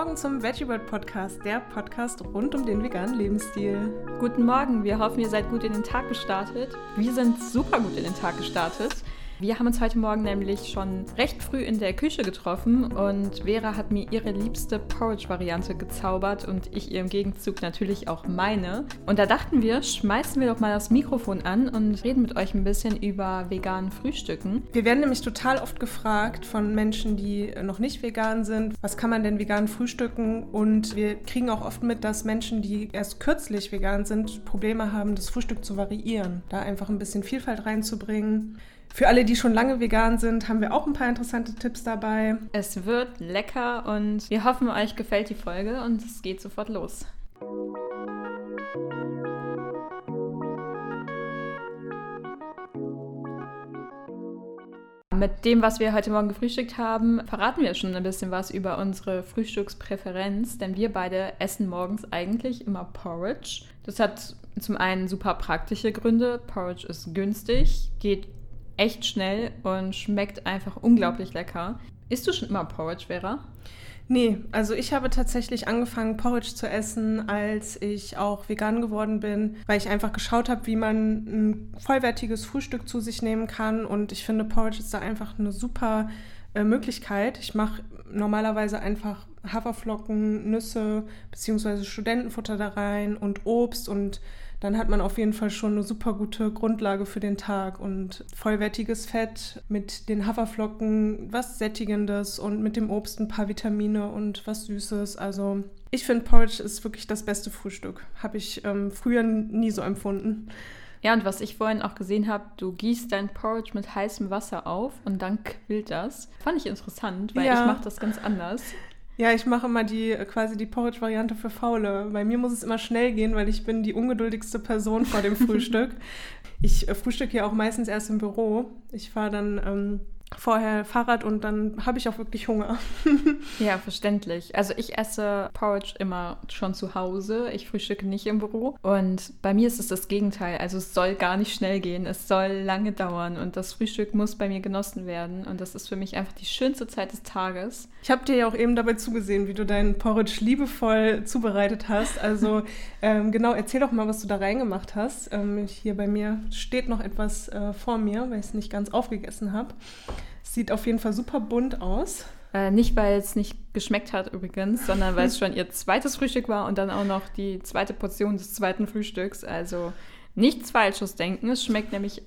Morgen zum VeggieWorld Podcast, der Podcast rund um den veganen Lebensstil. Guten Morgen, wir hoffen, ihr seid gut in den Tag gestartet. Wir sind super gut in den Tag gestartet. Wir haben uns heute Morgen nämlich schon recht früh in der Küche getroffen und Vera hat mir ihre liebste Porridge-Variante gezaubert und ich ihr im Gegenzug natürlich auch meine. Und da dachten wir, schmeißen wir doch mal das Mikrofon an und reden mit euch ein bisschen über veganen Frühstücken. Wir werden nämlich total oft gefragt von Menschen, die noch nicht vegan sind, was kann man denn vegan frühstücken? Und wir kriegen auch oft mit, dass Menschen, die erst kürzlich vegan sind, Probleme haben, das Frühstück zu variieren, da einfach ein bisschen Vielfalt reinzubringen. Für alle, die schon lange vegan sind, haben wir auch ein paar interessante Tipps dabei. Es wird lecker und wir hoffen, euch gefällt die Folge und es geht sofort los. Mit dem, was wir heute Morgen gefrühstückt haben, verraten wir schon ein bisschen was über unsere Frühstückspräferenz, denn wir beide essen morgens eigentlich immer Porridge. Das hat zum einen super praktische Gründe. Porridge ist günstig, geht echt schnell und schmeckt einfach unglaublich lecker. Isst du schon immer Porridge, Vera? Nee, also ich habe tatsächlich angefangen, Porridge zu essen, als ich auch vegan geworden bin, weil ich einfach geschaut habe, wie man ein vollwertiges Frühstück zu sich nehmen kann. Und ich finde, Porridge ist da einfach eine super äh, Möglichkeit. Ich mache normalerweise einfach Haferflocken, Nüsse bzw. Studentenfutter da rein und Obst und dann hat man auf jeden Fall schon eine super gute Grundlage für den Tag und vollwertiges Fett mit den Haferflocken, was Sättigendes und mit dem Obst ein paar Vitamine und was Süßes. Also ich finde, Porridge ist wirklich das beste Frühstück. Habe ich ähm, früher nie so empfunden. Ja, und was ich vorhin auch gesehen habe, du gießt dein Porridge mit heißem Wasser auf und dann quillt das. Fand ich interessant, weil ja. ich mache das ganz anders. Ja, ich mache immer die quasi die Porridge-Variante für Faule. Bei mir muss es immer schnell gehen, weil ich bin die ungeduldigste Person vor dem Frühstück. Ich äh, frühstücke ja auch meistens erst im Büro. Ich fahre dann ähm, vorher Fahrrad und dann habe ich auch wirklich Hunger. ja, verständlich. Also ich esse Porridge immer schon zu Hause. Ich frühstücke nicht im Büro. Und bei mir ist es das Gegenteil. Also es soll gar nicht schnell gehen. Es soll lange dauern und das Frühstück muss bei mir genossen werden. Und das ist für mich einfach die schönste Zeit des Tages. Ich habe dir ja auch eben dabei zugesehen, wie du deinen Porridge liebevoll zubereitet hast. Also ähm, genau, erzähl doch mal, was du da reingemacht hast. Ähm, hier bei mir steht noch etwas äh, vor mir, weil ich es nicht ganz aufgegessen habe. Sieht auf jeden Fall super bunt aus. Äh, nicht, weil es nicht geschmeckt hat übrigens, sondern weil es schon ihr zweites Frühstück war und dann auch noch die zweite Portion des zweiten Frühstücks. Also nichts Falsches denken. Es schmeckt nämlich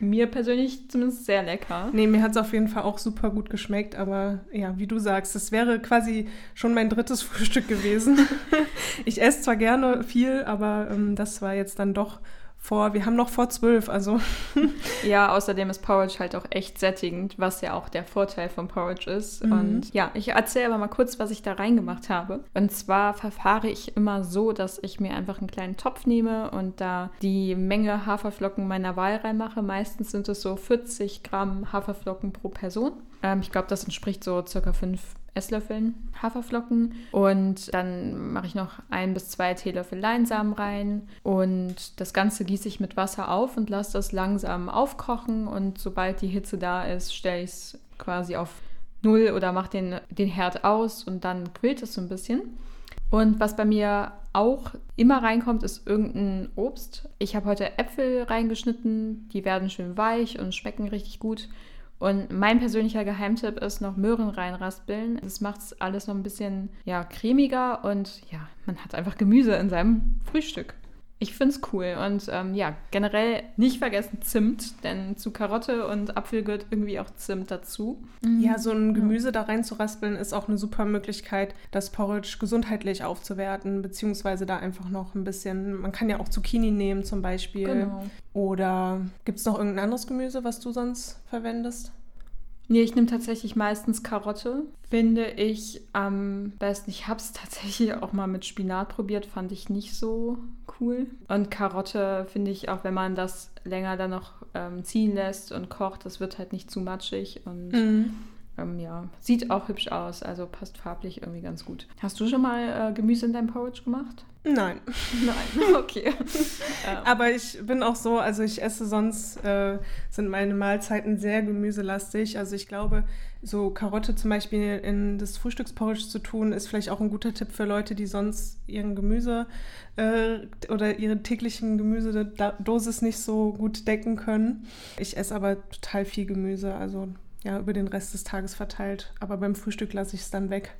mir persönlich zumindest sehr lecker. Nee, mir hat es auf jeden Fall auch super gut geschmeckt, aber ja, wie du sagst, es wäre quasi schon mein drittes Frühstück gewesen. ich esse zwar gerne viel, aber ähm, das war jetzt dann doch vor, wir haben noch vor zwölf, also. ja, außerdem ist Porridge halt auch echt sättigend, was ja auch der Vorteil von Porridge ist. Mhm. Und ja, ich erzähle aber mal kurz, was ich da reingemacht habe. Und zwar verfahre ich immer so, dass ich mir einfach einen kleinen Topf nehme und da die Menge Haferflocken meiner Wahl reinmache. Meistens sind es so 40 Gramm Haferflocken pro Person. Ähm, ich glaube, das entspricht so circa fünf Esslöffeln Haferflocken und dann mache ich noch ein bis zwei Teelöffel Leinsamen rein und das Ganze gieße ich mit Wasser auf und lasse das langsam aufkochen und sobald die Hitze da ist, stelle ich es quasi auf Null oder mache den, den Herd aus und dann quillt es so ein bisschen. Und was bei mir auch immer reinkommt, ist irgendein Obst. Ich habe heute Äpfel reingeschnitten, die werden schön weich und schmecken richtig gut. Und mein persönlicher Geheimtipp ist noch Möhren reinraspeln. Das macht es alles noch ein bisschen ja, cremiger und ja, man hat einfach Gemüse in seinem Frühstück. Ich finde es cool und ähm, ja, generell nicht vergessen Zimt, denn zu Karotte und Apfel gehört irgendwie auch Zimt dazu. Ja, so ein Gemüse da rein zu raspeln ist auch eine super Möglichkeit, das Porridge gesundheitlich aufzuwerten, beziehungsweise da einfach noch ein bisschen, man kann ja auch Zucchini nehmen zum Beispiel. Genau. Oder gibt es noch irgendein anderes Gemüse, was du sonst verwendest? Nee, ich nehme tatsächlich meistens Karotte. Finde ich am besten. Ich habe es tatsächlich auch mal mit Spinat probiert, fand ich nicht so cool. Und Karotte finde ich auch, wenn man das länger dann noch ähm, ziehen lässt und kocht, das wird halt nicht zu matschig. Und mhm. Ähm, ja, sieht auch hübsch aus, also passt farblich irgendwie ganz gut. Hast du schon mal äh, Gemüse in deinem Porridge gemacht? Nein. Nein, okay. Aber ich bin auch so, also ich esse sonst, äh, sind meine Mahlzeiten sehr gemüselastig. Also ich glaube, so Karotte zum Beispiel in das Frühstücksporridge zu tun, ist vielleicht auch ein guter Tipp für Leute, die sonst ihren Gemüse äh, oder ihre täglichen Gemüsedosis nicht so gut decken können. Ich esse aber total viel Gemüse, also ja, über den Rest des Tages verteilt. Aber beim Frühstück lasse ich es dann weg.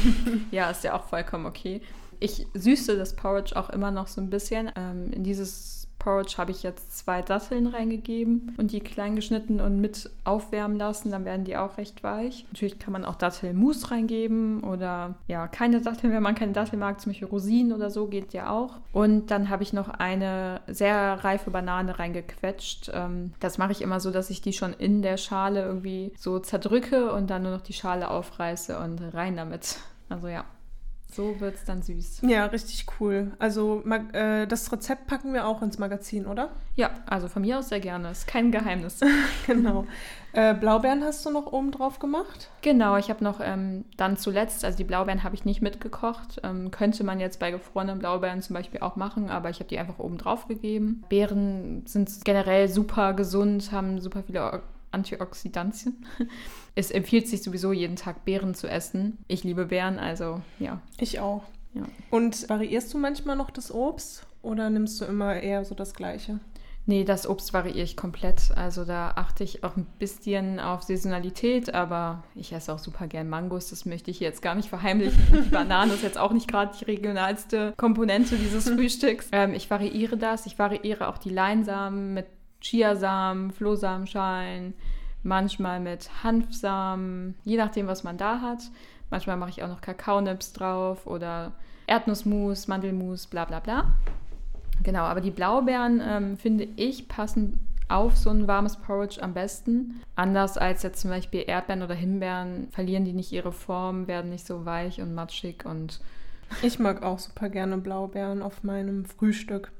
ja, ist ja auch vollkommen okay. Ich süße das Porridge auch immer noch so ein bisschen. Ähm, in dieses Porridge habe ich jetzt zwei Datteln reingegeben und die klein geschnitten und mit aufwärmen lassen. Dann werden die auch recht weich. Natürlich kann man auch Dattelmus reingeben oder ja, keine Datteln, wenn man keine Datteln mag, zum Beispiel Rosinen oder so, geht ja auch. Und dann habe ich noch eine sehr reife Banane reingequetscht. Ähm, das mache ich immer so, dass ich die schon in der Schale irgendwie so zerdrücke und dann nur noch die Schale aufreiße und rein damit. Also ja. So wird es dann süß. Ja, richtig cool. Also äh, das Rezept packen wir auch ins Magazin, oder? Ja, also von mir aus sehr gerne. Ist kein Geheimnis. genau. Äh, Blaubeeren hast du noch oben drauf gemacht? Genau, ich habe noch ähm, dann zuletzt, also die Blaubeeren habe ich nicht mitgekocht. Ähm, könnte man jetzt bei gefrorenen Blaubeeren zum Beispiel auch machen, aber ich habe die einfach oben drauf gegeben. Beeren sind generell super gesund, haben super viele Antioxidantien. Es empfiehlt sich sowieso jeden Tag Beeren zu essen. Ich liebe Beeren, also ja. Ich auch. Ja. Und variierst du manchmal noch das Obst oder nimmst du immer eher so das Gleiche? Nee, das Obst variiere ich komplett. Also da achte ich auch ein bisschen auf Saisonalität, aber ich esse auch super gern Mangos. Das möchte ich jetzt gar nicht verheimlichen. Die Banane ist jetzt auch nicht gerade die regionalste Komponente dieses Frühstücks. Ähm, ich variiere das. Ich variiere auch die Leinsamen mit Chiasamen, Flohsamenschalen, manchmal mit Hanfsamen, je nachdem, was man da hat. Manchmal mache ich auch noch Kakaonips drauf oder Erdnussmus, Mandelmus, bla bla bla. Genau, aber die Blaubeeren, ähm, finde ich, passen auf so ein warmes Porridge am besten. Anders als jetzt zum Beispiel Erdbeeren oder Himbeeren verlieren die nicht ihre Form, werden nicht so weich und matschig und ich mag auch super gerne Blaubeeren auf meinem Frühstück.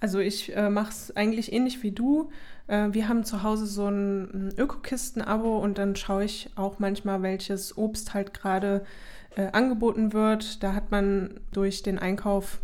Also ich äh, mache es eigentlich ähnlich wie du. Äh, wir haben zu Hause so ein, Ökokisten-Abo und dann schaue ich auch manchmal, welches Obst halt gerade äh, angeboten wird. Da hat man durch den Einkauf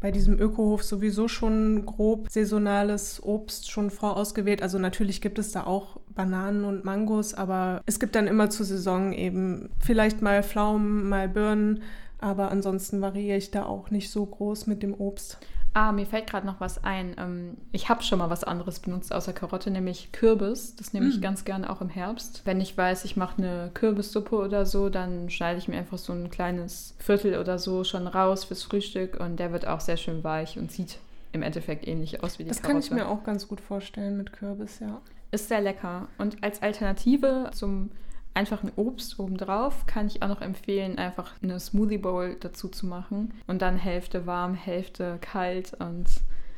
bei diesem Ökohof sowieso schon grob saisonales Obst schon vorausgewählt. Also natürlich gibt es da auch Bananen und Mangos, aber es gibt dann immer zur Saison eben vielleicht mal Pflaumen, mal Birnen, aber ansonsten variiere ich da auch nicht so groß mit dem Obst. Ah, mir fällt gerade noch was ein. Ähm, ich habe schon mal was anderes benutzt außer Karotte, nämlich Kürbis. Das nehme ich mm. ganz gerne auch im Herbst. Wenn ich weiß, ich mache eine Kürbissuppe oder so, dann schneide ich mir einfach so ein kleines Viertel oder so schon raus fürs Frühstück und der wird auch sehr schön weich und sieht im Endeffekt ähnlich aus wie die das Karotte. Das kann ich mir auch ganz gut vorstellen mit Kürbis, ja. Ist sehr lecker. Und als Alternative zum einfach ein Obst obendrauf kann ich auch noch empfehlen, einfach eine Smoothie Bowl dazu zu machen und dann Hälfte warm, Hälfte kalt und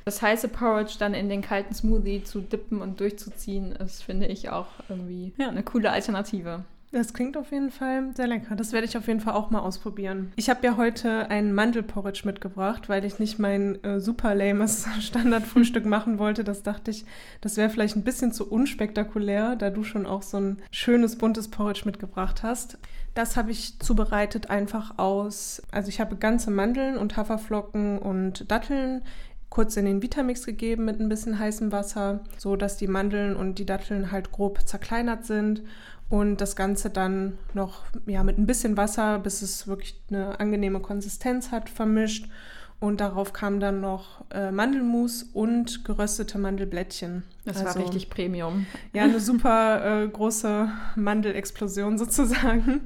das heiße Porridge dann in den kalten Smoothie zu dippen und durchzuziehen, ist, finde ich, auch irgendwie ja, eine coole Alternative. Das klingt auf jeden Fall sehr lecker. Das werde ich auf jeden Fall auch mal ausprobieren. Ich habe ja heute einen Mandelporridge mitgebracht, weil ich nicht mein äh, super lames Standardfrühstück machen wollte. Das dachte ich, das wäre vielleicht ein bisschen zu unspektakulär, da du schon auch so ein schönes buntes Porridge mitgebracht hast. Das habe ich zubereitet einfach aus, also ich habe ganze Mandeln und Haferflocken und Datteln kurz in den Vitamix gegeben mit ein bisschen heißem Wasser, so dass die Mandeln und die Datteln halt grob zerkleinert sind und das Ganze dann noch ja, mit ein bisschen Wasser, bis es wirklich eine angenehme Konsistenz hat, vermischt. Und darauf kam dann noch äh, Mandelmus und geröstete Mandelblättchen. Das also, war richtig Premium. Ja, eine super äh, große Mandelexplosion sozusagen.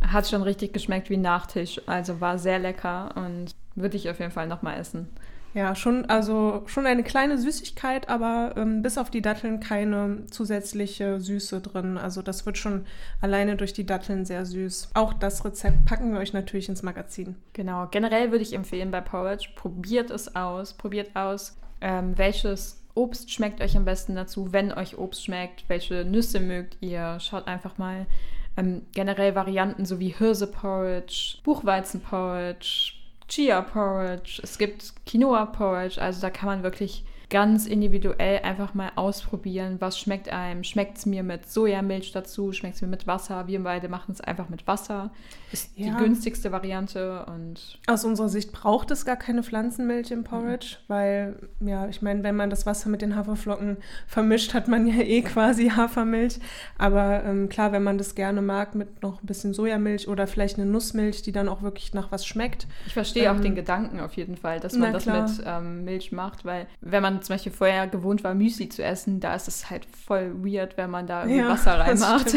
Hat schon richtig geschmeckt wie Nachtisch, also war sehr lecker und würde ich auf jeden Fall nochmal essen. Ja, schon, also schon eine kleine Süßigkeit, aber ähm, bis auf die Datteln keine zusätzliche Süße drin. Also das wird schon alleine durch die Datteln sehr süß. Auch das Rezept packen wir euch natürlich ins Magazin. Genau, generell würde ich empfehlen bei Porridge, probiert es aus, probiert aus, ähm, welches Obst schmeckt euch am besten dazu, wenn euch Obst schmeckt, welche Nüsse mögt ihr. Schaut einfach mal ähm, generell Varianten so wie Hirse-Porridge, Buchweizen-Porridge, Chia Porridge, es gibt Quinoa Porridge, also da kann man wirklich ganz individuell einfach mal ausprobieren, was schmeckt einem. Schmeckt es mir mit Sojamilch dazu? Schmeckt es mir mit Wasser? Wir beide machen es einfach mit Wasser. Ist ja. die günstigste Variante und. Aus unserer Sicht braucht es gar keine Pflanzenmilch im Porridge, mhm. weil, ja, ich meine, wenn man das Wasser mit den Haferflocken vermischt, hat man ja eh quasi Hafermilch. Aber ähm, klar, wenn man das gerne mag, mit noch ein bisschen Sojamilch oder vielleicht eine Nussmilch, die dann auch wirklich nach was schmeckt. Ich verstehe ähm, auch den Gedanken auf jeden Fall, dass man das klar. mit ähm, Milch macht, weil wenn man zum Beispiel vorher gewohnt war, Müsli zu essen, da ist es halt voll weird, wenn man da irgendwie ja, Wasser reinmacht.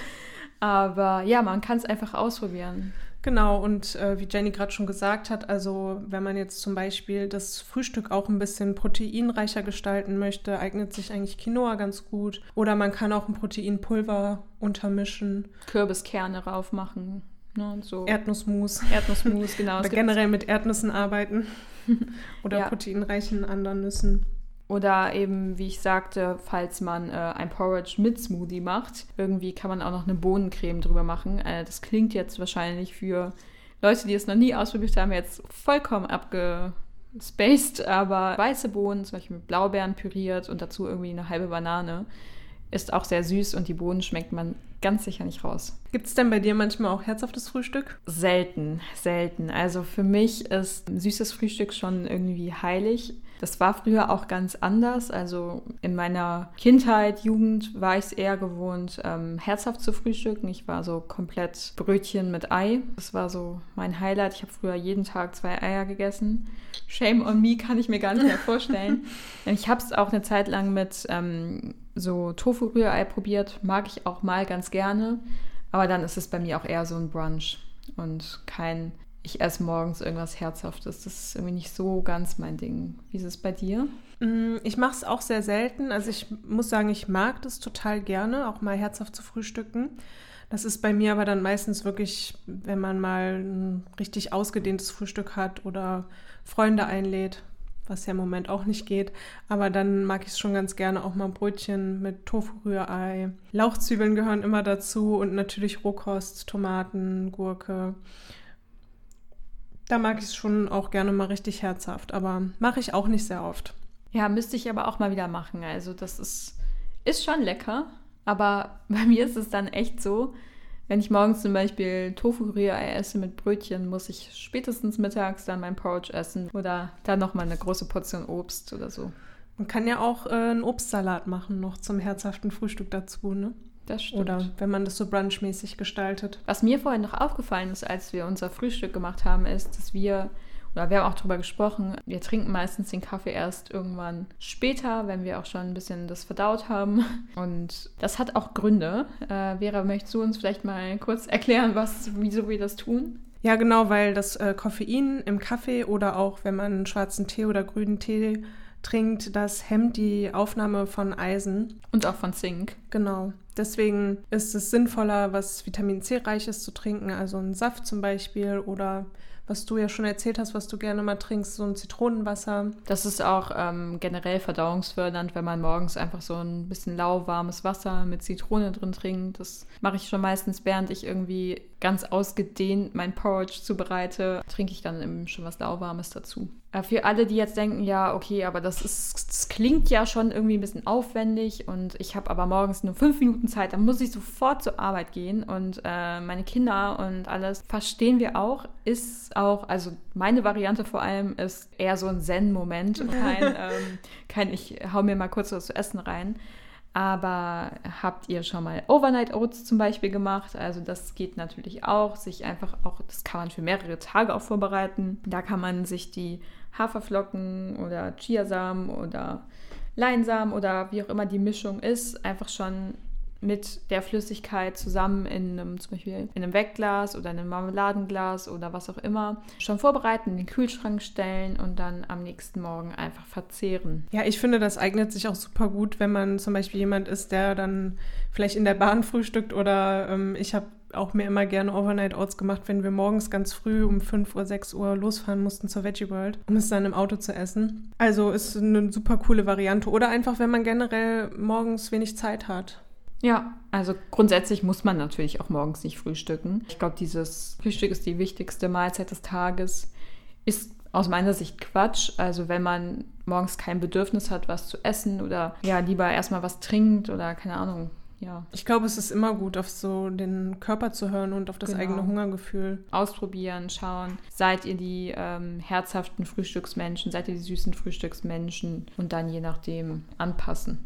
Aber ja, man kann es einfach ausprobieren. Genau, und äh, wie Jenny gerade schon gesagt hat, also wenn man jetzt zum Beispiel das Frühstück auch ein bisschen proteinreicher gestalten möchte, eignet sich eigentlich Quinoa ganz gut. Oder man kann auch ein Proteinpulver untermischen. Kürbiskerne raufmachen. Ne, so. Erdnussmus. Erdnussmus, genau. Oder generell mit Erdnüssen arbeiten. Oder ja. proteinreichen anderen Nüssen. Oder eben, wie ich sagte, falls man äh, ein Porridge mit Smoothie macht, irgendwie kann man auch noch eine Bohnencreme drüber machen. Äh, das klingt jetzt wahrscheinlich für Leute, die es noch nie ausprobiert haben, jetzt vollkommen abgespaced, aber weiße Bohnen, zum Beispiel mit Blaubeeren püriert und dazu irgendwie eine halbe Banane, ist auch sehr süß und die Bohnen schmeckt man ganz sicher nicht raus. Gibt es denn bei dir manchmal auch herzhaftes Frühstück? Selten, selten. Also für mich ist süßes Frühstück schon irgendwie heilig. Das war früher auch ganz anders. Also in meiner Kindheit, Jugend war ich es eher gewohnt, ähm, herzhaft zu frühstücken. Ich war so komplett Brötchen mit Ei. Das war so mein Highlight. Ich habe früher jeden Tag zwei Eier gegessen. Shame on me kann ich mir gar nicht mehr vorstellen. ich habe es auch eine Zeit lang mit ähm, so Tofu-Rührei probiert. Mag ich auch mal ganz gerne. Aber dann ist es bei mir auch eher so ein Brunch und kein ich esse morgens irgendwas Herzhaftes. Das ist irgendwie nicht so ganz mein Ding. Wie ist es bei dir? Mm, ich mache es auch sehr selten. Also ich muss sagen, ich mag das total gerne, auch mal herzhaft zu frühstücken. Das ist bei mir aber dann meistens wirklich, wenn man mal ein richtig ausgedehntes Frühstück hat oder Freunde einlädt, was ja im Moment auch nicht geht. Aber dann mag ich es schon ganz gerne auch mal Brötchen mit Tofu-Rührei. Lauchzwiebeln gehören immer dazu und natürlich Rohkost, Tomaten, Gurke. Da mag ich es schon auch gerne mal richtig herzhaft, aber mache ich auch nicht sehr oft. Ja, müsste ich aber auch mal wieder machen. Also das ist, ist schon lecker, aber bei mir ist es dann echt so, wenn ich morgens zum Beispiel Tofu-Rührei esse mit Brötchen, muss ich spätestens mittags dann mein Porridge essen oder dann nochmal eine große Portion Obst oder so. Man kann ja auch äh, einen Obstsalat machen, noch zum herzhaften Frühstück dazu, ne? Das stimmt. Oder wenn man das so brunchmäßig gestaltet. Was mir vorhin noch aufgefallen ist, als wir unser Frühstück gemacht haben, ist, dass wir, oder wir haben auch darüber gesprochen, wir trinken meistens den Kaffee erst irgendwann später, wenn wir auch schon ein bisschen das verdaut haben. Und das hat auch Gründe. Äh, Vera, möchtest du uns vielleicht mal kurz erklären, was, wieso wir das tun? Ja, genau, weil das äh, Koffein im Kaffee oder auch wenn man schwarzen Tee oder grünen Tee trinkt, das hemmt die Aufnahme von Eisen. Und auch von Zink. Genau. Deswegen ist es sinnvoller, was Vitamin C-reiches zu trinken, also einen Saft zum Beispiel oder was du ja schon erzählt hast, was du gerne mal trinkst, so ein Zitronenwasser. Das ist auch ähm, generell verdauungsfördernd, wenn man morgens einfach so ein bisschen lauwarmes Wasser mit Zitrone drin trinkt. Das mache ich schon meistens, während ich irgendwie ganz ausgedehnt mein Porridge zubereite, trinke ich dann eben schon was lauwarmes dazu. Äh, für alle, die jetzt denken, ja, okay, aber das, ist, das klingt ja schon irgendwie ein bisschen aufwendig und ich habe aber morgens nur fünf Minuten Zeit, dann muss ich sofort zur Arbeit gehen und äh, meine Kinder und alles verstehen wir auch, ist auch, also meine Variante vor allem ist eher so ein Zen-Moment und kein, ähm, kein, ich hau mir mal kurz was zu essen rein. Aber habt ihr schon mal Overnight Oats zum Beispiel gemacht? Also das geht natürlich auch. Sich einfach auch, das kann man für mehrere Tage auch vorbereiten. Da kann man sich die Haferflocken oder Chiasamen oder Leinsamen oder wie auch immer die Mischung ist, einfach schon mit der Flüssigkeit zusammen in einem, zum Beispiel in einem Wegglas oder in einem Marmeladenglas oder was auch immer schon vorbereiten, in den Kühlschrank stellen und dann am nächsten Morgen einfach verzehren. Ja, ich finde, das eignet sich auch super gut, wenn man zum Beispiel jemand ist, der dann vielleicht in der Bahn frühstückt oder ähm, ich habe auch mir immer gerne Overnight Oats gemacht, wenn wir morgens ganz früh um 5 Uhr, 6 Uhr losfahren mussten zur Veggie World, um es dann im Auto zu essen. Also ist eine super coole Variante. Oder einfach, wenn man generell morgens wenig Zeit hat. Ja, also grundsätzlich muss man natürlich auch morgens nicht frühstücken. Ich glaube, dieses Frühstück ist die wichtigste Mahlzeit des Tages. ist aus meiner Sicht Quatsch. Also wenn man morgens kein Bedürfnis hat, was zu essen oder ja, lieber erstmal was trinkt oder keine Ahnung, ja. Ich glaube, es ist immer gut, auf so den Körper zu hören und auf das genau. eigene Hungergefühl. Ausprobieren, schauen. Seid ihr die ähm, herzhaften Frühstücksmenschen, seid ihr die süßen Frühstücksmenschen und dann je nachdem anpassen.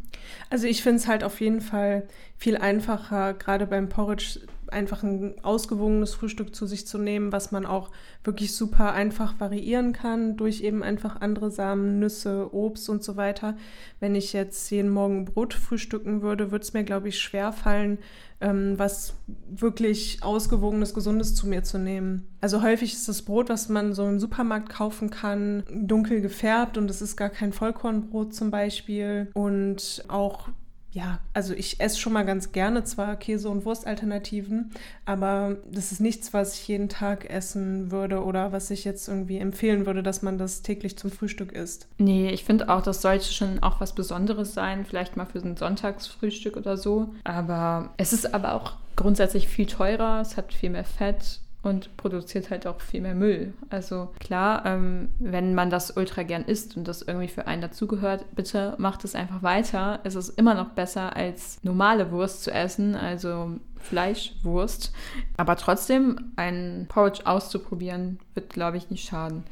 Also ich finde es halt auf jeden Fall viel einfacher, gerade beim Porridge einfach ein ausgewogenes Frühstück zu sich zu nehmen, was man auch wirklich super einfach variieren kann durch eben einfach andere Samen, Nüsse, Obst und so weiter. Wenn ich jetzt jeden Morgen Brot frühstücken würde, würde es mir, glaube ich, schwer fallen, ähm, was wirklich ausgewogenes, gesundes zu mir zu nehmen. Also häufig ist das Brot, was man so im Supermarkt kaufen kann, dunkel gefärbt und es ist gar kein Vollkornbrot zum Beispiel. Und auch ja, also ich esse schon mal ganz gerne zwar Käse- und Wurstalternativen, aber das ist nichts, was ich jeden Tag essen würde oder was ich jetzt irgendwie empfehlen würde, dass man das täglich zum Frühstück isst. Nee, ich finde auch, das sollte schon auch was Besonderes sein, vielleicht mal für ein Sonntagsfrühstück oder so. Aber es ist aber auch grundsätzlich viel teurer, es hat viel mehr Fett und produziert halt auch viel mehr Müll. Also klar, ähm, wenn man das ultra gern isst und das irgendwie für einen dazugehört, bitte macht es einfach weiter. Es ist immer noch besser als normale Wurst zu essen, also Fleischwurst. Aber trotzdem, ein Porridge auszuprobieren, wird, glaube ich, nicht schaden.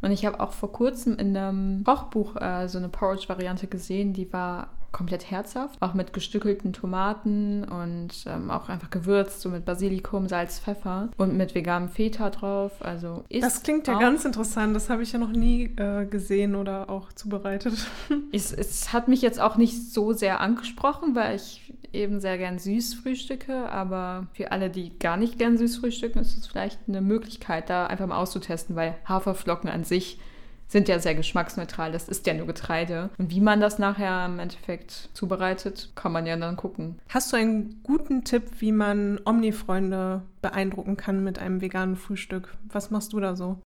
Und ich habe auch vor kurzem in einem Kochbuch äh, so eine Porridge-Variante gesehen, die war komplett herzhaft, auch mit gestückelten Tomaten und ähm, auch einfach gewürzt, so mit Basilikum, Salz, Pfeffer und mit veganem Feta drauf. Also ist Das klingt ja ganz interessant, das habe ich ja noch nie äh, gesehen oder auch zubereitet. es, es hat mich jetzt auch nicht so sehr angesprochen, weil ich eben sehr gern süß frühstücke, aber für alle, die gar nicht gern süß frühstücken, ist es vielleicht eine Möglichkeit, da einfach mal auszutesten, weil Haferflocken an sich sind ja sehr geschmacksneutral. Das ist ja nur Getreide. Und wie man das nachher im Endeffekt zubereitet, kann man ja dann gucken. Hast du einen guten Tipp, wie man Omni-Freunde beeindrucken kann mit einem veganen Frühstück? Was machst du da so?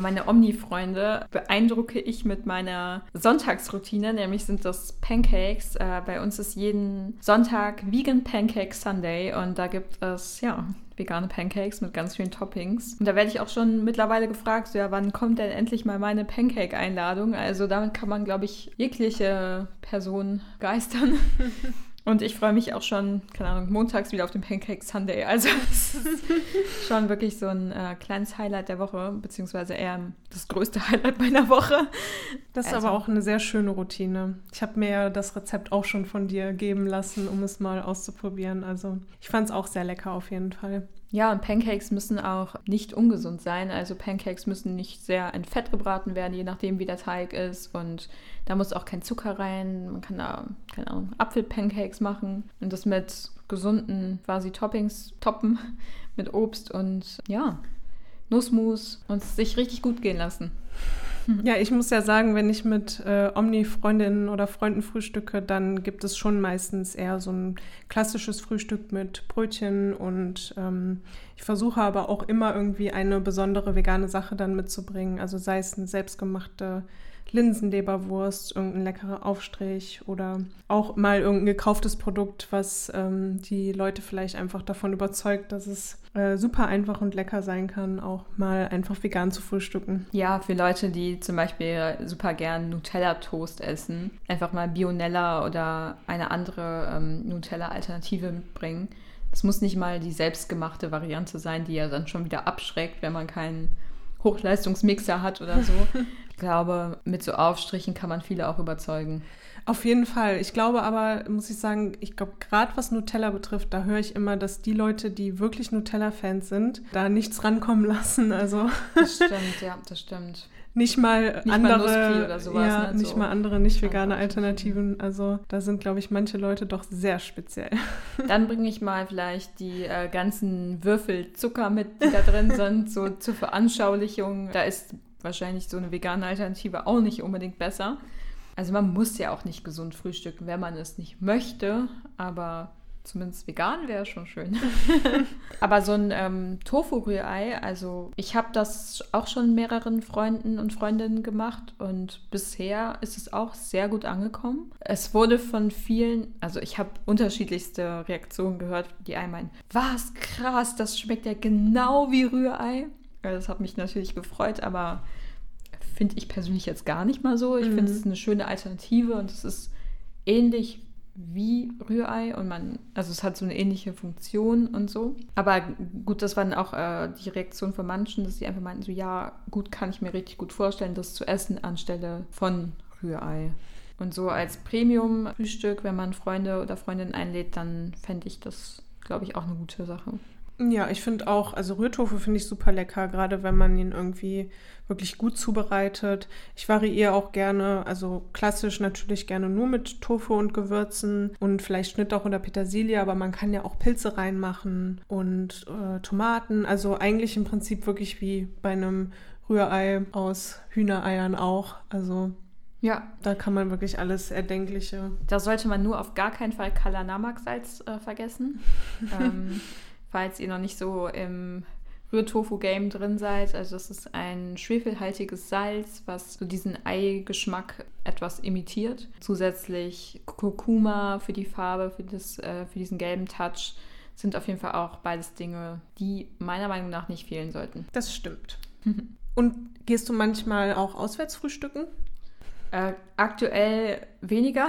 Meine Omni-Freunde beeindrucke ich mit meiner Sonntagsroutine, nämlich sind das Pancakes. Äh, bei uns ist jeden Sonntag Vegan Pancake Sunday und da gibt es, ja, vegane Pancakes mit ganz vielen Toppings. Und da werde ich auch schon mittlerweile gefragt, so, ja, wann kommt denn endlich mal meine Pancake-Einladung? Also damit kann man, glaube ich, jegliche Person geistern. Und ich freue mich auch schon, keine Ahnung, montags wieder auf den Pancake Sunday. Also es ist schon wirklich so ein äh, kleines Highlight der Woche, beziehungsweise eher das größte Highlight meiner Woche. Das ist also. aber auch eine sehr schöne Routine. Ich habe mir das Rezept auch schon von dir geben lassen, um es mal auszuprobieren. Also ich fand es auch sehr lecker auf jeden Fall. Ja, und Pancakes müssen auch nicht ungesund sein. Also Pancakes müssen nicht sehr in Fett gebraten werden, je nachdem, wie der Teig ist. Und da muss auch kein Zucker rein. Man kann da, keine Ahnung, Apfelpancakes machen und das mit gesunden quasi Toppings toppen, mit Obst und ja, Nussmus und sich richtig gut gehen lassen. Ja, ich muss ja sagen, wenn ich mit äh, Omni-Freundinnen oder Freunden frühstücke, dann gibt es schon meistens eher so ein klassisches Frühstück mit Brötchen und ähm, ich versuche aber auch immer irgendwie eine besondere vegane Sache dann mitzubringen. Also sei es eine selbstgemachte Linsenleberwurst, irgendein leckerer Aufstrich oder auch mal irgendein gekauftes Produkt, was ähm, die Leute vielleicht einfach davon überzeugt, dass es äh, super einfach und lecker sein kann, auch mal einfach vegan zu frühstücken. Ja, für Leute, die zum Beispiel super gern Nutella-Toast essen, einfach mal Bionella oder eine andere ähm, Nutella-Alternative mitbringen. Es muss nicht mal die selbstgemachte Variante sein, die ja dann schon wieder abschreckt, wenn man keinen Hochleistungsmixer hat oder so. ich glaube, mit so Aufstrichen kann man viele auch überzeugen. Auf jeden Fall. Ich glaube aber, muss ich sagen, ich glaube, gerade was Nutella betrifft, da höre ich immer, dass die Leute, die wirklich Nutella-Fans sind, da nichts rankommen lassen. Also das stimmt, ja, das stimmt. Nicht mal nicht andere, mal sowas, ja, ne? nicht so mal andere nicht vegane Alternativen. Also da sind, glaube ich, manche Leute doch sehr speziell. Dann bringe ich mal vielleicht die äh, ganzen Würfel Zucker mit, die da drin sind, so zur Veranschaulichung. Da ist wahrscheinlich so eine vegane Alternative auch nicht unbedingt besser. Also man muss ja auch nicht gesund frühstücken, wenn man es nicht möchte, aber zumindest vegan wäre schon schön. aber so ein ähm, Tofu-Rührei, also ich habe das auch schon mehreren Freunden und Freundinnen gemacht und bisher ist es auch sehr gut angekommen. Es wurde von vielen, also ich habe unterschiedlichste Reaktionen gehört, die einen meinen, was krass, das schmeckt ja genau wie Rührei. Das hat mich natürlich gefreut, aber finde ich persönlich jetzt gar nicht mal so. Ich mhm. finde es eine schöne Alternative und es ist ähnlich wie Rührei und man, also es hat so eine ähnliche Funktion und so. Aber gut, das waren auch äh, die Reaktionen von manchen, dass sie einfach meinten, so ja, gut, kann ich mir richtig gut vorstellen, das zu essen anstelle von Rührei. Und so als Premium-Frühstück, wenn man Freunde oder Freundinnen einlädt, dann fände ich das, glaube ich, auch eine gute Sache. Ja, ich finde auch, also Rührtofu finde ich super lecker, gerade wenn man ihn irgendwie wirklich gut zubereitet. Ich variiere auch gerne, also klassisch natürlich gerne nur mit Tofu und Gewürzen und vielleicht Schnittlauch oder Petersilie, aber man kann ja auch Pilze reinmachen und äh, Tomaten. Also eigentlich im Prinzip wirklich wie bei einem Rührei aus Hühnereiern auch. Also ja. Da kann man wirklich alles Erdenkliche. Da sollte man nur auf gar keinen Fall Kalanamak-Salz äh, vergessen. ähm, falls ihr noch nicht so im Rührtofu-Game drin seid. Also das ist ein schwefelhaltiges Salz, was so diesen Eigeschmack etwas imitiert. Zusätzlich Kurkuma für die Farbe, für, das, äh, für diesen gelben Touch sind auf jeden Fall auch beides Dinge, die meiner Meinung nach nicht fehlen sollten. Das stimmt. Und gehst du manchmal auch auswärts frühstücken? Äh, aktuell weniger.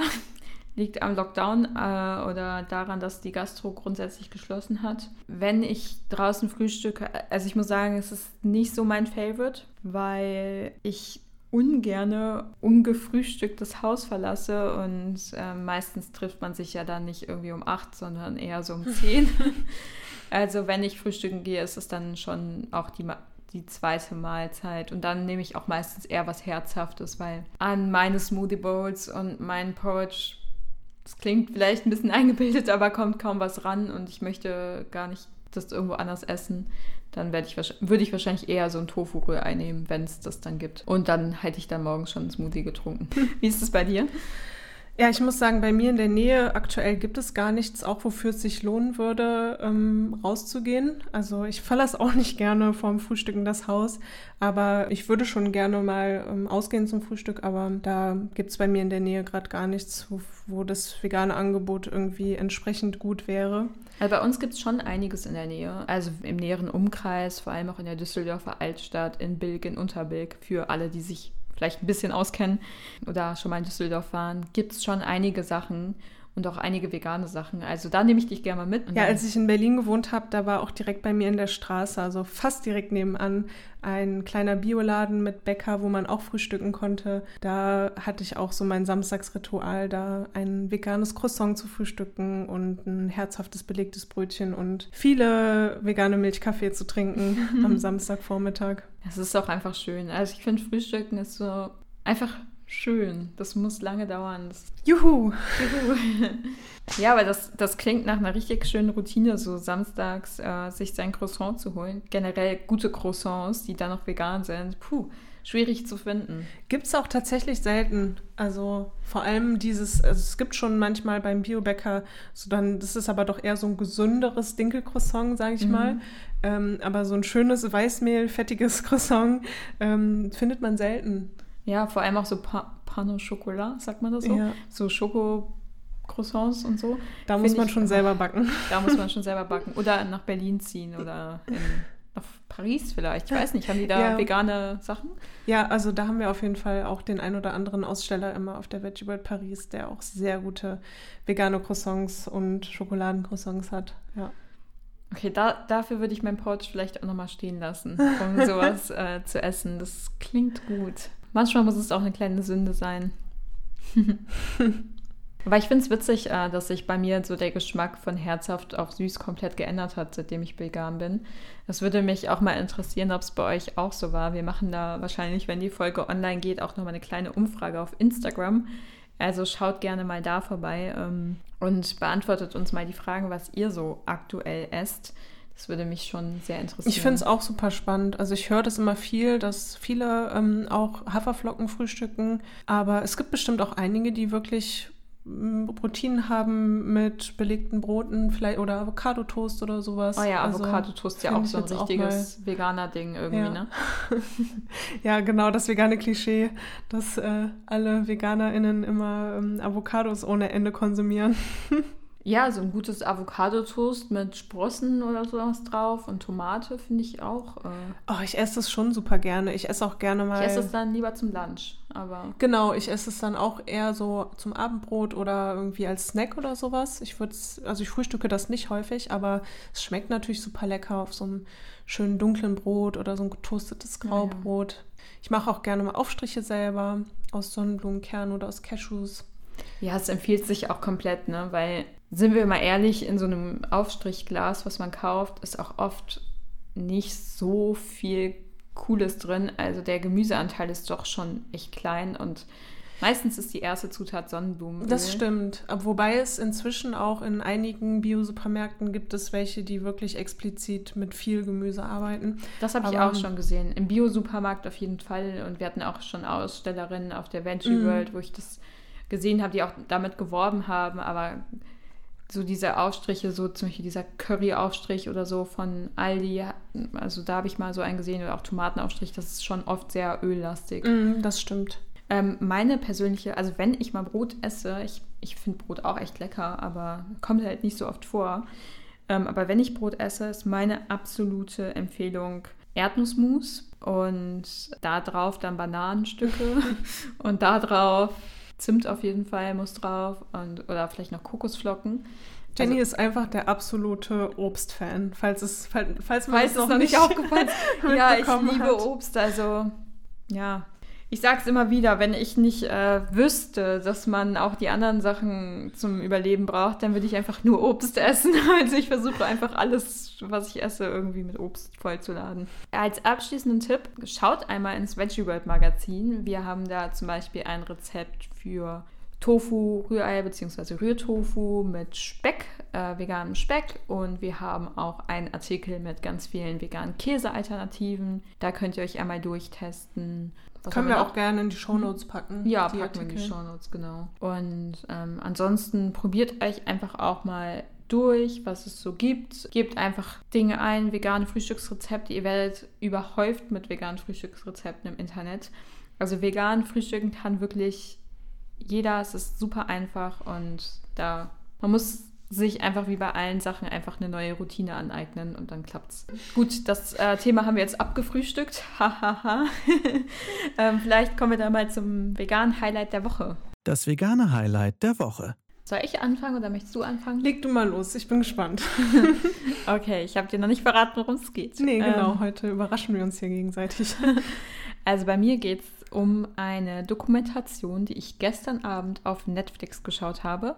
Liegt am Lockdown äh, oder daran, dass die Gastro grundsätzlich geschlossen hat. Wenn ich draußen frühstücke, also ich muss sagen, es ist nicht so mein Favorite, weil ich ungerne ungefrühstückt das Haus verlasse und äh, meistens trifft man sich ja dann nicht irgendwie um acht, sondern eher so um zehn. also wenn ich frühstücken gehe, ist es dann schon auch die die zweite Mahlzeit. Und dann nehme ich auch meistens eher was Herzhaftes, weil an meine Smoothie Bowls und mein Porridge, das klingt vielleicht ein bisschen eingebildet, aber kommt kaum was ran und ich möchte gar nicht das irgendwo anders essen. Dann ich würde ich wahrscheinlich eher so ein Tofu-Rührei nehmen, wenn es das dann gibt. Und dann hätte ich dann morgens schon einen Smoothie getrunken. Wie ist es bei dir? Ja, ich muss sagen, bei mir in der Nähe aktuell gibt es gar nichts, auch wofür es sich lohnen würde, ähm, rauszugehen. Also ich verlasse auch nicht gerne vorm Frühstücken das Haus, aber ich würde schon gerne mal ähm, ausgehen zum Frühstück, aber da gibt es bei mir in der Nähe gerade gar nichts, wo, wo, das vegane Angebot irgendwie entsprechend gut wäre. Also bei uns gibt es schon einiges in der Nähe, also im näheren Umkreis, vor allem auch in der Düsseldorfer Altstadt, in Bilk, in Unterbilk, für alle, die sich vielleicht ein bisschen auskennen oder schon mal in Düsseldorf waren, gibt es schon einige Sachen und auch einige vegane Sachen. Also da nehme ich dich gerne mal mit. Ja, als ich in Berlin gewohnt habe, da war auch direkt bei mir in der Straße, also fast direkt nebenan, ein kleiner Bioladen mit Bäcker, wo man auch frühstücken konnte. Da hatte ich auch so mein Samstagsritual, da ein veganes Croissant zu frühstücken und ein herzhaftes belegtes Brötchen und viele vegane Milchkaffee zu trinken am Samstagvormittag. Es ist auch einfach schön. Also ich finde Frühstücken ist so einfach schön. Das muss lange dauern. Das Juhu! Juhu. ja, aber das, das klingt nach einer richtig schönen Routine, so samstags äh, sich sein Croissant zu holen. Generell gute Croissants, die dann noch vegan sind. Puh, schwierig zu finden. Gibt es auch tatsächlich selten. Also vor allem dieses, also es gibt schon manchmal beim Biobäcker, so dann, das ist aber doch eher so ein gesünderes Dinkelcroissant, sage ich mhm. mal. Ähm, aber so ein schönes Weißmehl, fettiges Croissant ähm, findet man selten. Ja, vor allem auch so pa Pain Chocolat, sagt man das so? Ja. So Schoko Croissants und so. Da muss man ich, schon selber backen. Da muss man schon selber backen. Oder nach Berlin ziehen oder in, nach Paris vielleicht. Ich weiß nicht, haben die da ja. vegane Sachen? Ja, also da haben wir auf jeden Fall auch den ein oder anderen Aussteller immer auf der Veggie World Paris, der auch sehr gute vegane Croissants und Schokoladencroissants hat. Ja. Okay, da, dafür würde ich meinen Porch vielleicht auch nochmal stehen lassen, um sowas äh, zu essen. Das klingt gut. Manchmal muss es auch eine kleine Sünde sein. Aber ich finde es witzig, äh, dass sich bei mir so der Geschmack von herzhaft auf süß komplett geändert hat, seitdem ich vegan bin. Es würde mich auch mal interessieren, ob es bei euch auch so war. Wir machen da wahrscheinlich, wenn die Folge online geht, auch nochmal eine kleine Umfrage auf Instagram. Also schaut gerne mal da vorbei ähm, und beantwortet uns mal die Fragen, was ihr so aktuell esst. Das würde mich schon sehr interessieren. Ich finde es auch super spannend. Also ich höre das immer viel, dass viele ähm, auch Haferflocken frühstücken. Aber es gibt bestimmt auch einige, die wirklich mm, Routinen haben mit belegten Broten vielleicht oder Avocado-Toast oder sowas. Oh ja, also, Avocado-Toast ist ja auch so ein richtiges veganer Ding irgendwie, ja. ne? ja, genau, das vegane Klischee, dass äh, alle VeganerInnen immer ähm, Avocados ohne Ende konsumieren. Ja, so ein gutes Avocado-Toast mit Sprossen oder sowas drauf und Tomate finde ich auch. Äh, oh, ich esse das schon super gerne. Ich esse auch gerne mal. Ich esse es dann lieber zum Lunch, aber. Genau, ich esse es dann auch eher so zum Abendbrot oder irgendwie als Snack oder sowas. Ich würde also ich frühstücke das nicht häufig, aber es schmeckt natürlich super lecker auf so einem schönen dunklen Brot oder so ein getoastetes Graubrot. Ja, ja. Ich mache auch gerne mal Aufstriche selber aus Sonnenblumenkernen oder aus Cashews. Ja, es empfiehlt sich auch komplett, ne? Weil, sind wir mal ehrlich, in so einem Aufstrichglas, was man kauft, ist auch oft nicht so viel Cooles drin. Also der Gemüseanteil ist doch schon echt klein und meistens ist die erste Zutat Sonnenblumenöl. Das stimmt. Wobei es inzwischen auch in einigen Bio-Supermärkten gibt es welche, die wirklich explizit mit viel Gemüse arbeiten. Das habe ich auch schon gesehen. Im Bio-Supermarkt auf jeden Fall. Und wir hatten auch schon Ausstellerinnen auf der Veggie mm. World, wo ich das gesehen habe, die auch damit geworben haben, aber so diese Aufstriche, so zum Beispiel dieser Curry-Aufstrich oder so von Aldi, also da habe ich mal so einen gesehen oder auch Tomatenaufstrich, das ist schon oft sehr öllastig. Mm, das stimmt. Ähm, meine persönliche, also wenn ich mal Brot esse, ich, ich finde Brot auch echt lecker, aber kommt halt nicht so oft vor. Ähm, aber wenn ich Brot esse, ist meine absolute Empfehlung Erdnussmus und da drauf dann Bananenstücke und da drauf Zimt auf jeden Fall muss drauf und oder vielleicht noch Kokosflocken. Jenny also, ist einfach der absolute Obstfan, falls es falls, falls man falls es noch nicht aufgefallen Ja, ich liebe hat. Obst, also ja, ich sage es immer wieder, wenn ich nicht äh, wüsste, dass man auch die anderen Sachen zum Überleben braucht, dann würde ich einfach nur Obst essen. Also ich versuche einfach alles, was ich esse, irgendwie mit Obst vollzuladen. Als abschließenden Tipp, schaut einmal ins Veggie World Magazin. Wir haben da zum Beispiel ein Rezept für Tofu, Rührei bzw. Rührtofu mit Speck, äh, veganem Speck und wir haben auch einen Artikel mit ganz vielen veganen Käsealternativen. Da könnt ihr euch einmal durchtesten. Was Können wir auch gerne in die Shownotes packen. Ja, packen Artikel. wir in die Shownotes, genau. Und ähm, ansonsten probiert euch einfach auch mal durch, was es so gibt. Gebt einfach Dinge ein, vegane Frühstücksrezepte. Ihr werdet überhäuft mit veganen Frühstücksrezepten im Internet. Also vegan frühstücken kann wirklich jeder. Es ist super einfach und da man muss sich einfach wie bei allen Sachen einfach eine neue Routine aneignen und dann klappt's. Gut, das äh, Thema haben wir jetzt abgefrühstückt. Hahaha. ähm, vielleicht kommen wir da mal zum veganen Highlight der Woche. Das vegane Highlight der Woche. Soll ich anfangen oder möchtest du anfangen? Leg du mal los, ich bin gespannt. okay, ich habe dir noch nicht verraten, worum es geht. Nee, genau, ähm, heute überraschen wir uns hier gegenseitig. also bei mir geht es um eine Dokumentation, die ich gestern Abend auf Netflix geschaut habe.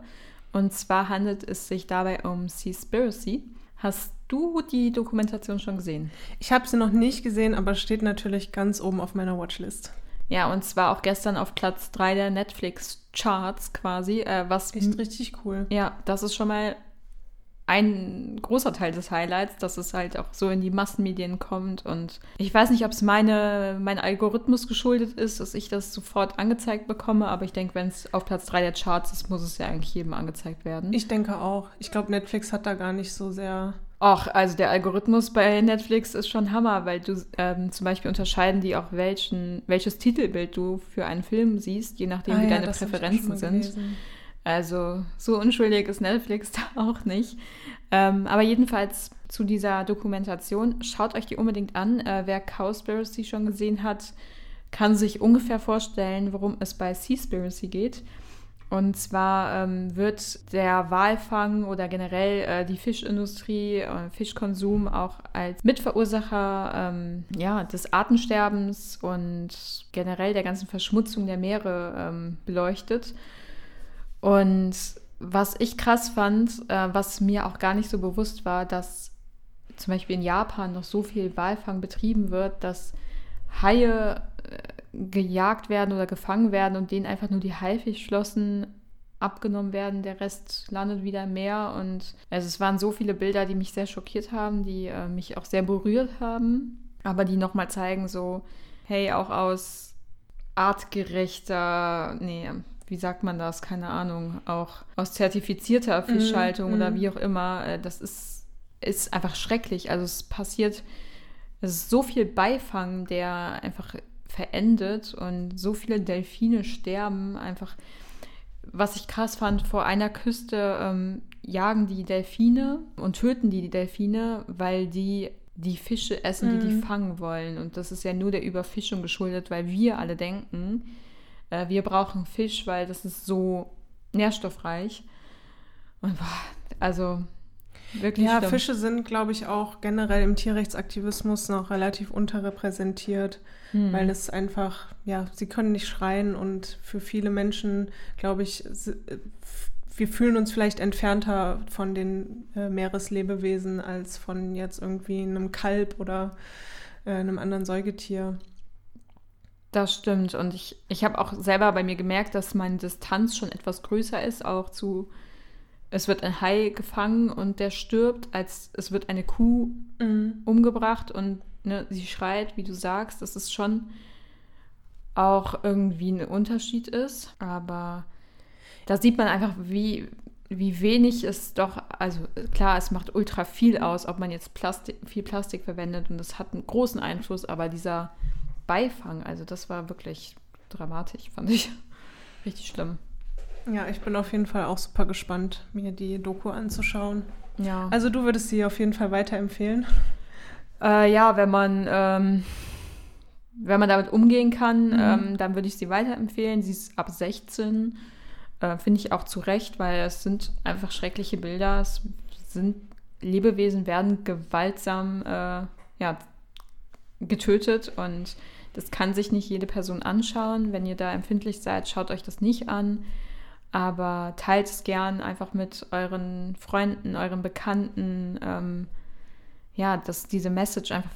Und zwar handelt es sich dabei um Seaspiracy. Hast du die Dokumentation schon gesehen? Ich habe sie noch nicht gesehen, aber steht natürlich ganz oben auf meiner Watchlist. Ja, und zwar auch gestern auf Platz 3 der Netflix-Charts quasi. Äh, was Echt richtig cool. Ja, das ist schon mal ein großer Teil des Highlights, dass es halt auch so in die Massenmedien kommt. Und ich weiß nicht, ob es meine, mein Algorithmus geschuldet ist, dass ich das sofort angezeigt bekomme, aber ich denke, wenn es auf Platz 3 der Charts ist, muss es ja eigentlich jedem angezeigt werden. Ich denke auch. Ich glaube, Netflix hat da gar nicht so sehr. Ach, also der Algorithmus bei Netflix ist schon Hammer, weil du ähm, zum Beispiel unterscheiden die auch, welchen, welches Titelbild du für einen Film siehst, je nachdem, ah, wie ja, deine Präferenzen sind. Gelesen. Also so unschuldig ist Netflix da auch nicht. Ähm, aber jedenfalls zu dieser Dokumentation, schaut euch die unbedingt an. Äh, wer Cowspiracy schon gesehen hat, kann sich ungefähr vorstellen, worum es bei Seaspiracy geht. Und zwar ähm, wird der Walfang oder generell äh, die Fischindustrie, äh, Fischkonsum auch als Mitverursacher ähm, ja, des Artensterbens und generell der ganzen Verschmutzung der Meere ähm, beleuchtet. Und was ich krass fand, äh, was mir auch gar nicht so bewusst war, dass zum Beispiel in Japan noch so viel Walfang betrieben wird, dass Haie äh, gejagt werden oder gefangen werden und denen einfach nur die Haifischflossen abgenommen werden. Der Rest landet wieder im Meer. Und also es waren so viele Bilder, die mich sehr schockiert haben, die äh, mich auch sehr berührt haben, aber die nochmal zeigen, so, hey, auch aus artgerechter, nee, wie sagt man das, keine Ahnung, auch aus zertifizierter mhm, Fischhaltung mm, oder mm. wie auch immer, äh, das ist, ist einfach schrecklich. Also es passiert, es ist so viel Beifang, der einfach verendet und so viele Delfine sterben einfach. Was ich krass fand, vor einer Küste ähm, jagen die Delfine und töten die Delfine, weil die die Fische essen, die die Mhm. fangen wollen. Und das ist ja nur der Überfischung geschuldet, weil wir alle denken, äh, wir brauchen Fisch, weil das ist so nährstoffreich. Und boah, also wirklich Ja, schlimm. Fische sind, glaube ich, auch generell im Tierrechtsaktivismus noch relativ unterrepräsentiert, Hm. weil es einfach, ja, sie können nicht schreien und für viele Menschen, glaube ich, äh, wir fühlen uns vielleicht entfernter von den äh, Meereslebewesen als von jetzt irgendwie einem Kalb oder äh, einem anderen Säugetier. Das stimmt. Und ich, ich habe auch selber bei mir gemerkt, dass meine Distanz schon etwas größer ist, auch zu, es wird ein Hai gefangen und der stirbt, als es wird eine Kuh umgebracht und ne, sie schreit, wie du sagst, dass es schon auch irgendwie ein Unterschied ist. Aber da sieht man einfach, wie, wie wenig es doch, also klar, es macht ultra viel aus, ob man jetzt Plastik, viel Plastik verwendet und das hat einen großen Einfluss, aber dieser Beifang, also das war wirklich dramatisch, fand ich. Richtig schlimm. Ja, ich bin auf jeden Fall auch super gespannt, mir die Doku anzuschauen. Ja. Also du würdest sie auf jeden Fall weiterempfehlen. Äh, ja, wenn man, ähm, wenn man damit umgehen kann, Mhm. ähm, dann würde ich sie weiterempfehlen. Sie ist ab 16. Äh, Finde ich auch zu Recht, weil es sind einfach schreckliche Bilder. Es sind Lebewesen werden gewaltsam äh, ja, getötet und das kann sich nicht jede Person anschauen. Wenn ihr da empfindlich seid, schaut euch das nicht an. Aber teilt es gern einfach mit euren Freunden, euren Bekannten. Ähm, ja, dass diese Message einfach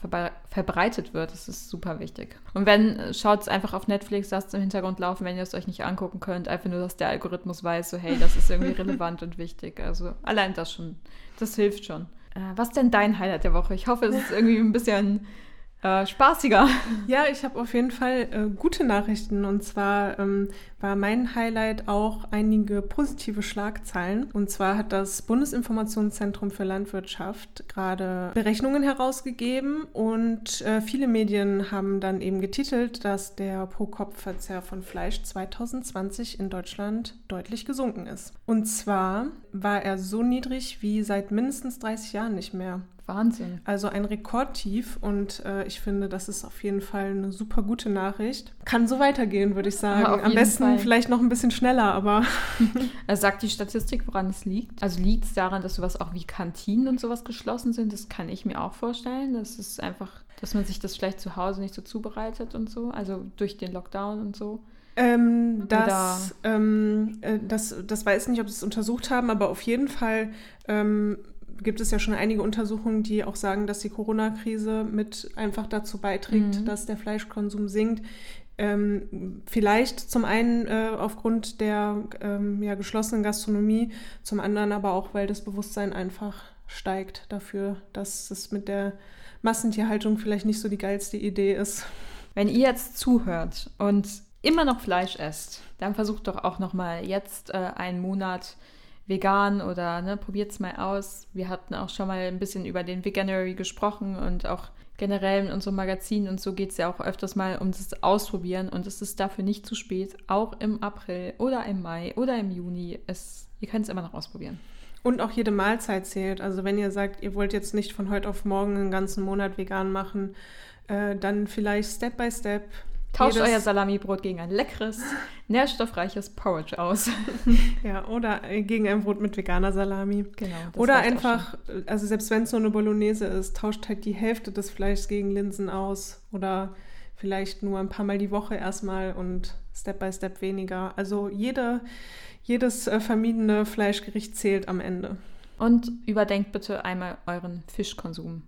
verbreitet wird, das ist super wichtig. Und wenn, schaut es einfach auf Netflix, lasst es im Hintergrund laufen, wenn ihr es euch nicht angucken könnt. Einfach nur, dass der Algorithmus weiß, so hey, das ist irgendwie relevant und wichtig. Also allein das schon, das hilft schon. Äh, was denn dein Highlight der Woche? Ich hoffe, es ist irgendwie ein bisschen äh, spaßiger. Ja, ich habe auf jeden Fall äh, gute Nachrichten. Und zwar ähm, war mein Highlight auch einige positive Schlagzeilen. Und zwar hat das Bundesinformationszentrum für Landwirtschaft gerade Berechnungen herausgegeben. Und äh, viele Medien haben dann eben getitelt, dass der Pro-Kopf-Verzehr von Fleisch 2020 in Deutschland deutlich gesunken ist. Und zwar war er so niedrig wie seit mindestens 30 Jahren nicht mehr. Wahnsinn. Also ein Rekordtief und äh, ich finde, das ist auf jeden Fall eine super gute Nachricht. Kann so weitergehen, würde ich sagen. Ja, Am besten Fall. vielleicht noch ein bisschen schneller, aber sagt die Statistik, woran es liegt? Also liegt es daran, dass sowas auch wie Kantinen und sowas geschlossen sind? Das kann ich mir auch vorstellen. Das ist einfach, dass man sich das vielleicht zu Hause nicht so zubereitet und so. Also durch den Lockdown und so. ähm, das, ähm, äh, das, das weiß ich nicht, ob sie es untersucht haben, aber auf jeden Fall ähm, gibt es ja schon einige Untersuchungen, die auch sagen, dass die Corona-Krise mit einfach dazu beiträgt, Mhm. dass der Fleischkonsum sinkt. Ähm, vielleicht zum einen äh, aufgrund der ähm, ja, geschlossenen Gastronomie, zum anderen aber auch, weil das Bewusstsein einfach steigt dafür, dass es mit der Massentierhaltung vielleicht nicht so die geilste Idee ist. Wenn ihr jetzt zuhört und immer noch Fleisch esst, dann versucht doch auch noch mal jetzt äh, einen Monat vegan oder ne, probiert es mal aus. Wir hatten auch schon mal ein bisschen über den Veganuary gesprochen und auch generell in unserem Magazin und so geht es ja auch öfters mal um das Ausprobieren und es ist dafür nicht zu spät, auch im April oder im Mai oder im Juni. Es, ihr könnt es immer noch ausprobieren. Und auch jede Mahlzeit zählt. Also wenn ihr sagt, ihr wollt jetzt nicht von heute auf morgen einen ganzen Monat vegan machen, äh, dann vielleicht Step by Step. Tauscht jedes- euer Salamibrot gegen ein leckeres, nährstoffreiches Porridge aus. Ja, oder äh, gegen ein Brot mit veganer Salami. Genau. Oder einfach, äh, also selbst wenn es nur eine Bolognese ist, tauscht halt die Hälfte des Fleischs gegen Linsen aus. Oder vielleicht nur ein paar Mal die Woche erstmal und Step by Step weniger. Also jede, jedes äh, vermiedene Fleischgericht zählt am Ende. Und überdenkt bitte einmal euren Fischkonsum.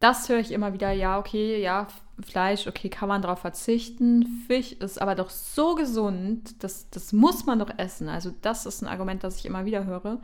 Das höre ich immer wieder. Ja, okay, ja, Fleisch, okay, kann man darauf verzichten. Fisch ist aber doch so gesund, das, das muss man doch essen. Also das ist ein Argument, das ich immer wieder höre.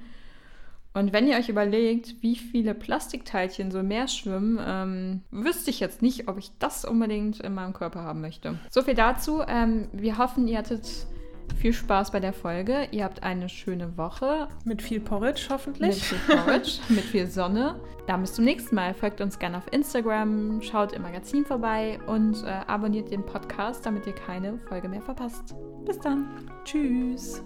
Und wenn ihr euch überlegt, wie viele Plastikteilchen so im Meer schwimmen, ähm, wüsste ich jetzt nicht, ob ich das unbedingt in meinem Körper haben möchte. So viel dazu. Ähm, wir hoffen, ihr hattet viel Spaß bei der Folge. Ihr habt eine schöne Woche. Mit viel Porridge Mit hoffentlich. viel Porridge, mit viel Sonne. Dann bis zum nächsten Mal. Folgt uns gerne auf Instagram, schaut im Magazin vorbei und äh, abonniert den Podcast, damit ihr keine Folge mehr verpasst. Bis dann. Tschüss.